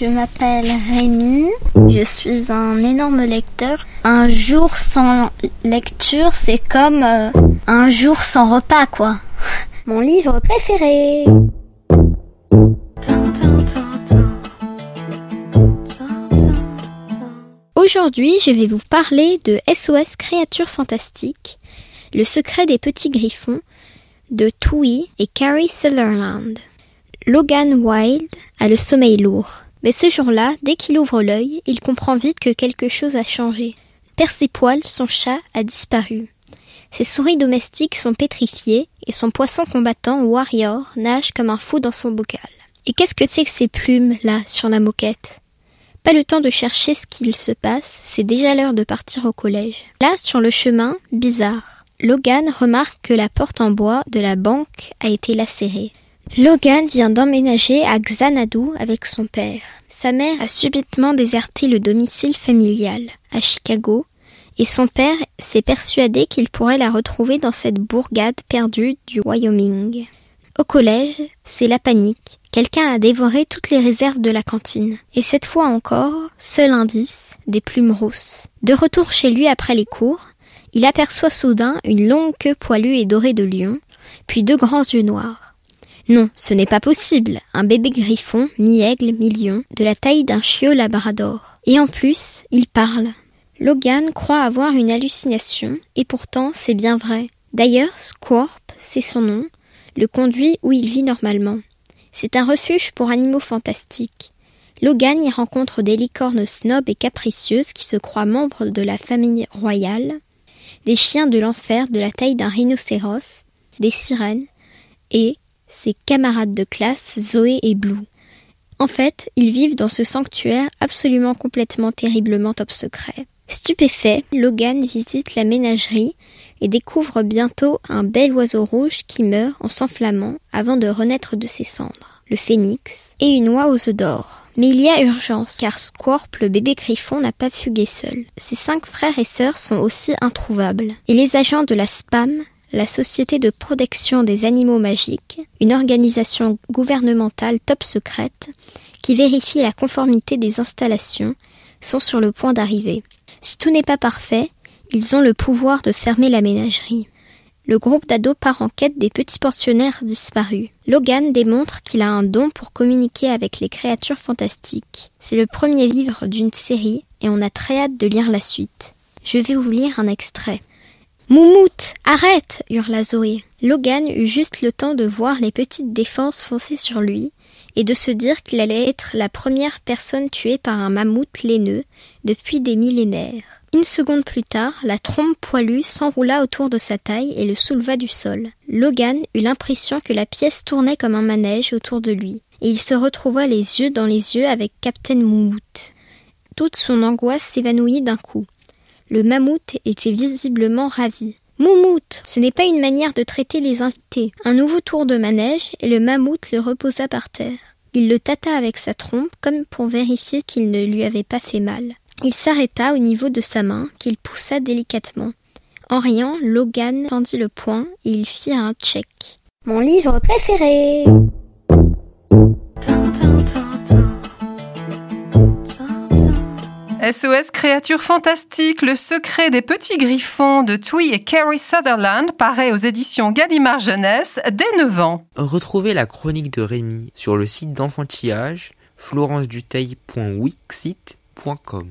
Je m'appelle Rémi, je suis un énorme lecteur. Un jour sans lecture, c'est comme euh, un jour sans repas, quoi. Mon livre préféré. Aujourd'hui, je vais vous parler de SOS Créatures Fantastiques, le secret des petits griffons, de Twee et Carrie Sutherland. Logan Wilde a le sommeil lourd. Mais ce jour-là, dès qu'il ouvre l'œil, il comprend vite que quelque chose a changé. Persépoil, son chat, a disparu. Ses souris domestiques sont pétrifiées et son poisson combattant, Warrior, nage comme un fou dans son bocal. Et qu'est-ce que c'est que ces plumes, là, sur la moquette? Pas le temps de chercher ce qu'il se passe, c'est déjà l'heure de partir au collège. Là, sur le chemin, bizarre. Logan remarque que la porte en bois de la banque a été lacérée. Logan vient d'emménager à Xanadu avec son père. Sa mère a subitement déserté le domicile familial à Chicago et son père s'est persuadé qu'il pourrait la retrouver dans cette bourgade perdue du Wyoming. Au collège, c'est la panique. Quelqu'un a dévoré toutes les réserves de la cantine. Et cette fois encore, seul indice, des plumes rousses. De retour chez lui après les cours, il aperçoit soudain une longue queue poilue et dorée de lion, puis deux grands yeux noirs. Non, ce n'est pas possible. Un bébé griffon, mi-aigle, mi-lion, de la taille d'un chiot labrador. Et en plus, il parle. Logan croit avoir une hallucination, et pourtant c'est bien vrai. D'ailleurs, Squorp, c'est son nom, le conduit où il vit normalement. C'est un refuge pour animaux fantastiques. Logan y rencontre des licornes snobs et capricieuses qui se croient membres de la famille royale, des chiens de l'enfer de la taille d'un rhinocéros, des sirènes, et ses camarades de classe Zoé et Blue. En fait, ils vivent dans ce sanctuaire absolument complètement terriblement top. Stupéfait, Logan visite la ménagerie et découvre bientôt un bel oiseau rouge qui meurt en s'enflammant avant de renaître de ses cendres, le phénix, et une oie aux œufs d'or. Mais il y a urgence, car Squorp, le bébé griffon, n'a pas fugué seul. Ses cinq frères et sœurs sont aussi introuvables, et les agents de la SPAM, la Société de protection des animaux magiques, une organisation gouvernementale top secrète qui vérifie la conformité des installations, sont sur le point d'arriver. Si tout n'est pas parfait, ils ont le pouvoir de fermer la ménagerie. Le groupe d'ados part en quête des petits pensionnaires disparus. Logan démontre qu'il a un don pour communiquer avec les créatures fantastiques. C'est le premier livre d'une série et on a très hâte de lire la suite. Je vais vous lire un extrait. Moumoute, arrête hurla Zoé. Logan eut juste le temps de voir les petites défenses foncer sur lui et de se dire qu'il allait être la première personne tuée par un mammouth laineux depuis des millénaires. Une seconde plus tard, la trompe poilue s'enroula autour de sa taille et le souleva du sol. Logan eut l'impression que la pièce tournait comme un manège autour de lui, et il se retrouva les yeux dans les yeux avec Captain Moumout. Toute son angoisse s'évanouit d'un coup. Le mammouth était visiblement ravi. Moumout Ce n'est pas une manière de traiter les invités. Un nouveau tour de manège et le mammouth le reposa par terre. Il le tâta avec sa trompe comme pour vérifier qu'il ne lui avait pas fait mal. Il s'arrêta au niveau de sa main, qu'il poussa délicatement. En riant, Logan tendit le poing et il fit un check. Mon livre préféré SOS Créatures Fantastiques, le secret des petits griffons de Twee et Carrie Sutherland paraît aux éditions Gallimard Jeunesse dès 9 ans. Retrouvez la chronique de Rémi sur le site d'enfantillage florenceduteil.wixit.com.